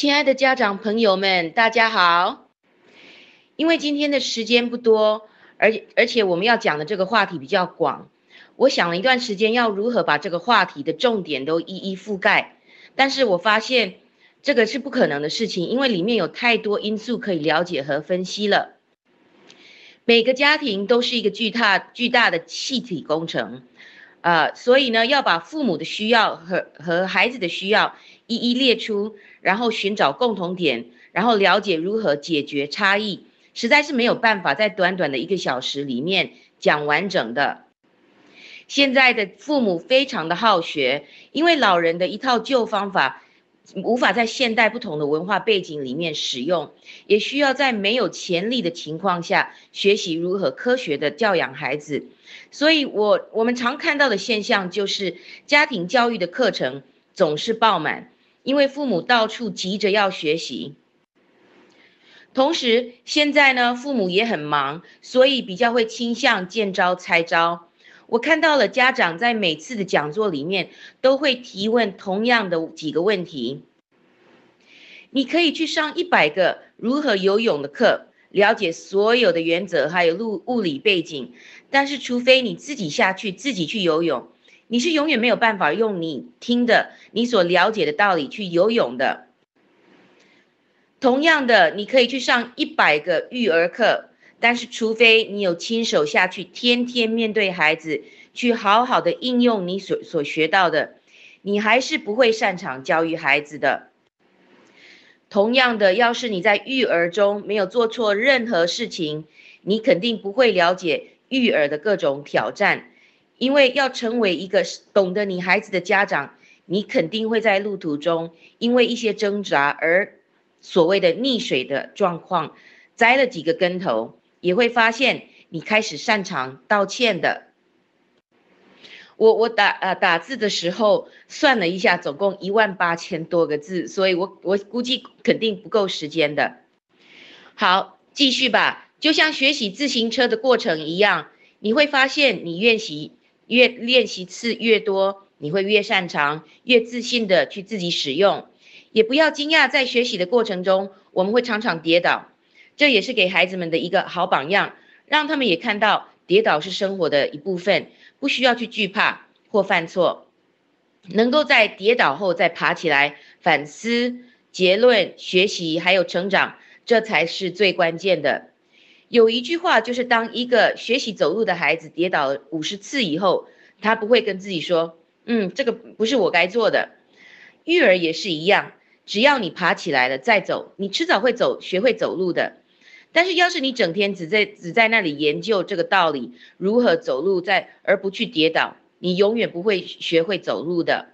亲爱的家长朋友们，大家好。因为今天的时间不多，而而且我们要讲的这个话题比较广，我想了一段时间要如何把这个话题的重点都一一覆盖。但是我发现这个是不可能的事情，因为里面有太多因素可以了解和分析了。每个家庭都是一个巨大巨大的气体工程，呃，所以呢，要把父母的需要和和孩子的需要。一一列出，然后寻找共同点，然后了解如何解决差异，实在是没有办法在短短的一个小时里面讲完整的。现在的父母非常的好学，因为老人的一套旧方法无法在现代不同的文化背景里面使用，也需要在没有潜力的情况下学习如何科学的教养孩子。所以，我我们常看到的现象就是家庭教育的课程总是爆满。因为父母到处急着要学习，同时现在呢，父母也很忙，所以比较会倾向见招拆招。我看到了家长在每次的讲座里面都会提问同样的几个问题。你可以去上一百个如何游泳的课，了解所有的原则还有物物理背景，但是除非你自己下去自己去游泳。你是永远没有办法用你听的、你所了解的道理去游泳的。同样的，你可以去上一百个育儿课，但是除非你有亲手下去，天天面对孩子，去好好的应用你所所学到的，你还是不会擅长教育孩子的。同样的，要是你在育儿中没有做错任何事情，你肯定不会了解育儿的各种挑战。因为要成为一个懂得你孩子的家长，你肯定会在路途中因为一些挣扎而所谓的溺水的状况，栽了几个跟头，也会发现你开始擅长道歉的。我我打呃打字的时候算了一下，总共一万八千多个字，所以我我估计肯定不够时间的。好，继续吧，就像学习自行车的过程一样，你会发现你练习。越练习次越多，你会越擅长，越自信的去自己使用。也不要惊讶，在学习的过程中，我们会常常跌倒，这也是给孩子们的一个好榜样，让他们也看到跌倒是生活的一部分，不需要去惧怕或犯错，能够在跌倒后再爬起来，反思、结论、学习还有成长，这才是最关键的。有一句话，就是当一个学习走路的孩子跌倒五十次以后，他不会跟自己说：“嗯，这个不是我该做的。”育儿也是一样，只要你爬起来了再走，你迟早会走，学会走路的。但是要是你整天只在只在那里研究这个道理，如何走路，在而不去跌倒，你永远不会学会走路的。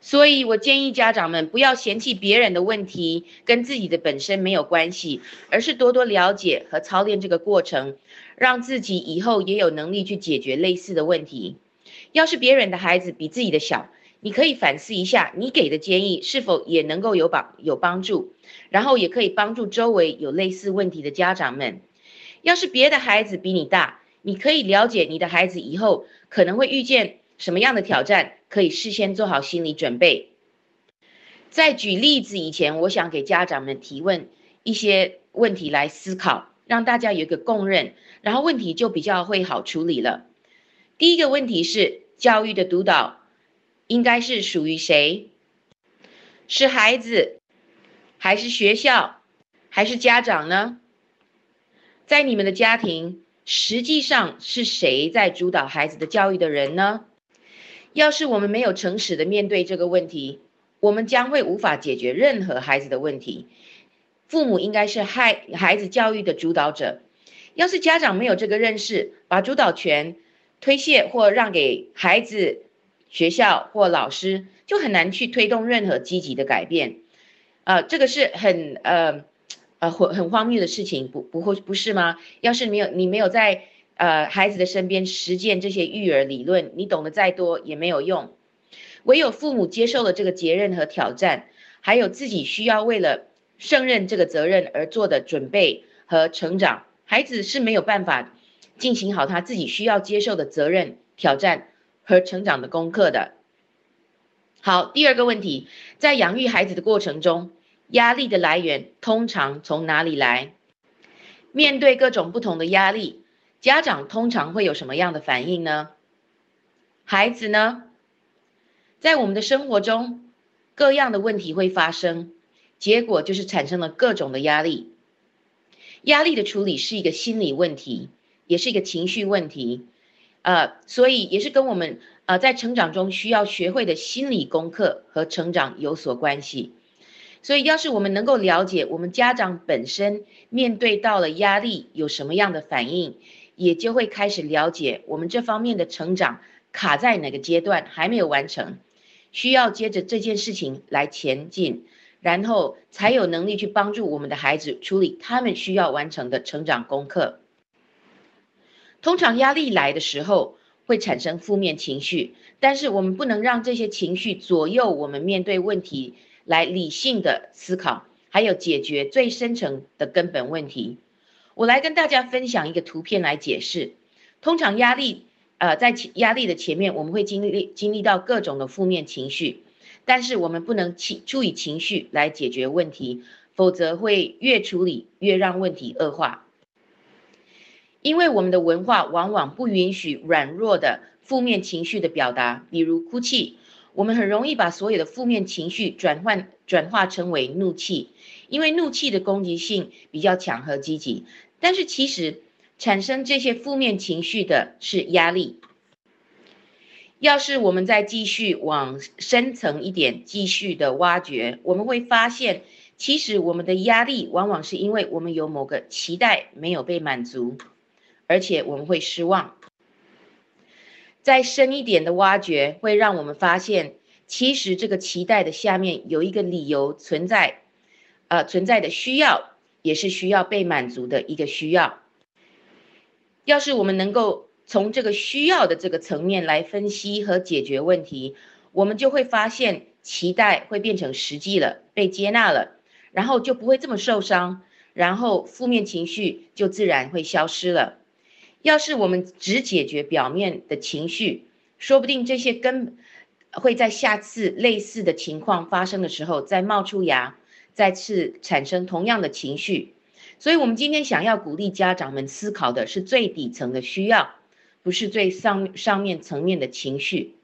所以我建议家长们不要嫌弃别人的问题，跟自己的本身没有关系，而是多多了解和操练这个过程，让自己以后也有能力去解决类似的问题。要是别人的孩子比自己的小，你可以反思一下，你给的建议是否也能够有帮有帮助，然后也可以帮助周围有类似问题的家长们。要是别的孩子比你大，你可以了解你的孩子以后可能会遇见什么样的挑战。可以事先做好心理准备。在举例子以前，我想给家长们提问一些问题来思考，让大家有一个共认，然后问题就比较会好处理了。第一个问题是：教育的督导应该是属于谁？是孩子，还是学校，还是家长呢？在你们的家庭，实际上是谁在主导孩子的教育的人呢？要是我们没有诚实的面对这个问题，我们将会无法解决任何孩子的问题。父母应该是孩孩子教育的主导者。要是家长没有这个认识，把主导权推卸或让给孩子、学校或老师，就很难去推动任何积极的改变。啊，这个是很呃呃很很荒谬的事情，不不会不是吗？要是没有你没有在。呃，孩子的身边实践这些育儿理论，你懂得再多也没有用。唯有父母接受了这个责任和挑战，还有自己需要为了胜任这个责任而做的准备和成长，孩子是没有办法进行好他自己需要接受的责任、挑战和成长的功课的。好，第二个问题，在养育孩子的过程中，压力的来源通常从哪里来？面对各种不同的压力，家长通常会有什么样的反应呢？孩子呢？在我们的生活中，各样的问题会发生，结果就是产生了各种的压力。压力的处理是一个心理问题，也是一个情绪问题，呃，所以也是跟我们呃在成长中需要学会的心理功课和成长有所关系。所以，要是我们能够了解我们家长本身面对到了压力有什么样的反应，也就会开始了解我们这方面的成长卡在哪个阶段还没有完成，需要接着这件事情来前进，然后才有能力去帮助我们的孩子处理他们需要完成的成长功课。通常压力来的时候会产生负面情绪，但是我们不能让这些情绪左右我们面对问题。来理性的思考，还有解决最深层的根本问题。我来跟大家分享一个图片来解释。通常压力，呃，在压力的前面，我们会经历经历到各种的负面情绪，但是我们不能情出于情绪来解决问题，否则会越处理越让问题恶化。因为我们的文化往往不允许软弱的负面情绪的表达，比如哭泣。我们很容易把所有的负面情绪转换转化成为怒气，因为怒气的攻击性比较强和积极。但是其实产生这些负面情绪的是压力。要是我们再继续往深层一点继续的挖掘，我们会发现，其实我们的压力往往是因为我们有某个期待没有被满足，而且我们会失望。再深一点的挖掘，会让我们发现，其实这个期待的下面有一个理由存在，呃，存在的需要，也是需要被满足的一个需要。要是我们能够从这个需要的这个层面来分析和解决问题，我们就会发现，期待会变成实际了，被接纳了，然后就不会这么受伤，然后负面情绪就自然会消失了。要是我们只解决表面的情绪，说不定这些根会在下次类似的情况发生的时候再冒出芽，再次产生同样的情绪。所以，我们今天想要鼓励家长们思考的是最底层的需要，不是最上上面层面的情绪。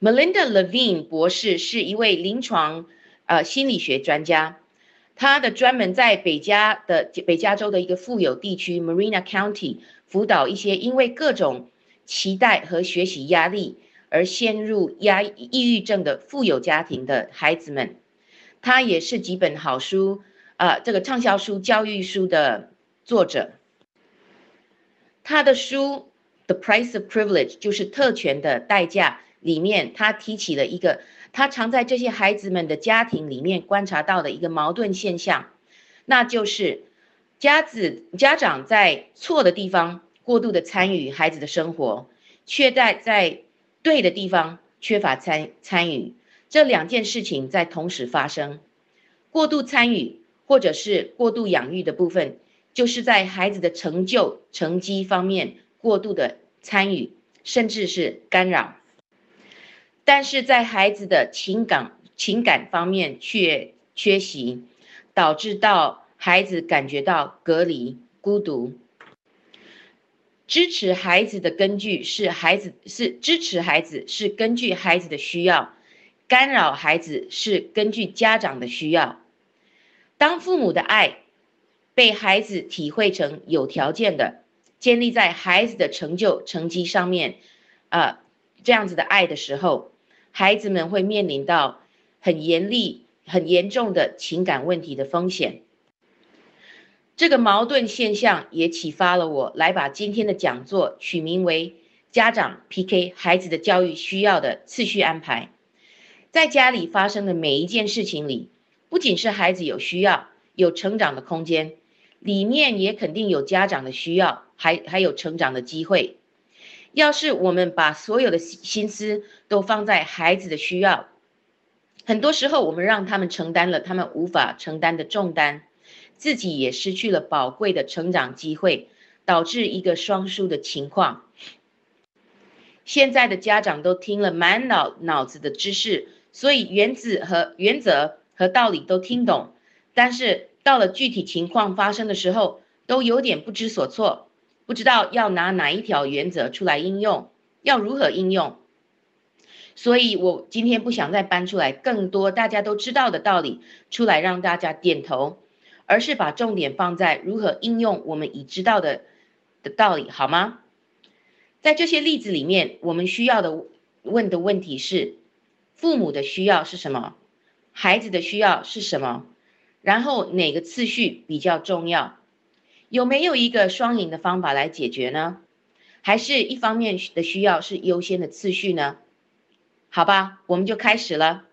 Melinda Levine 博士是一位临床呃心理学专家。他的专门在北加的北加州的一个富有地区 Marina County 辅导一些因为各种期待和学习压力而陷入压抑郁症的富有家庭的孩子们。他也是几本好书啊，这个畅销书教育书的作者。他的书《The Price of Privilege》就是特权的代价里面，他提起了一个。他常在这些孩子们的家庭里面观察到的一个矛盾现象，那就是家子家长在错的地方过度的参与孩子的生活，却在在对的地方缺乏参参与。这两件事情在同时发生，过度参与或者是过度养育的部分，就是在孩子的成就成绩方面过度的参与，甚至是干扰。但是在孩子的情感情感方面却缺席，导致到孩子感觉到隔离、孤独。支持孩子的根据是孩子是支持孩子是根据孩子的需要，干扰孩子是根据家长的需要。当父母的爱被孩子体会成有条件的，建立在孩子的成就成绩上面，啊，这样子的爱的时候。孩子们会面临到很严厉、很严重的情感问题的风险。这个矛盾现象也启发了我，来把今天的讲座取名为“家长 PK 孩子的教育需要的次序安排”。在家里发生的每一件事情里，不仅是孩子有需要、有成长的空间，里面也肯定有家长的需要，还还有成长的机会。要是我们把所有的心思都放在孩子的需要，很多时候我们让他们承担了他们无法承担的重担，自己也失去了宝贵的成长机会，导致一个双输的情况。现在的家长都听了满脑脑子的知识，所以原子和原则和道理都听懂，但是到了具体情况发生的时候，都有点不知所措，不知道要拿哪一条原则出来应用，要如何应用。所以我今天不想再搬出来更多大家都知道的道理出来让大家点头，而是把重点放在如何应用我们已知道的的道理，好吗？在这些例子里面，我们需要的问的问题是：父母的需要是什么？孩子的需要是什么？然后哪个次序比较重要？有没有一个双赢的方法来解决呢？还是一方面的需要是优先的次序呢？好吧，我们就开始了。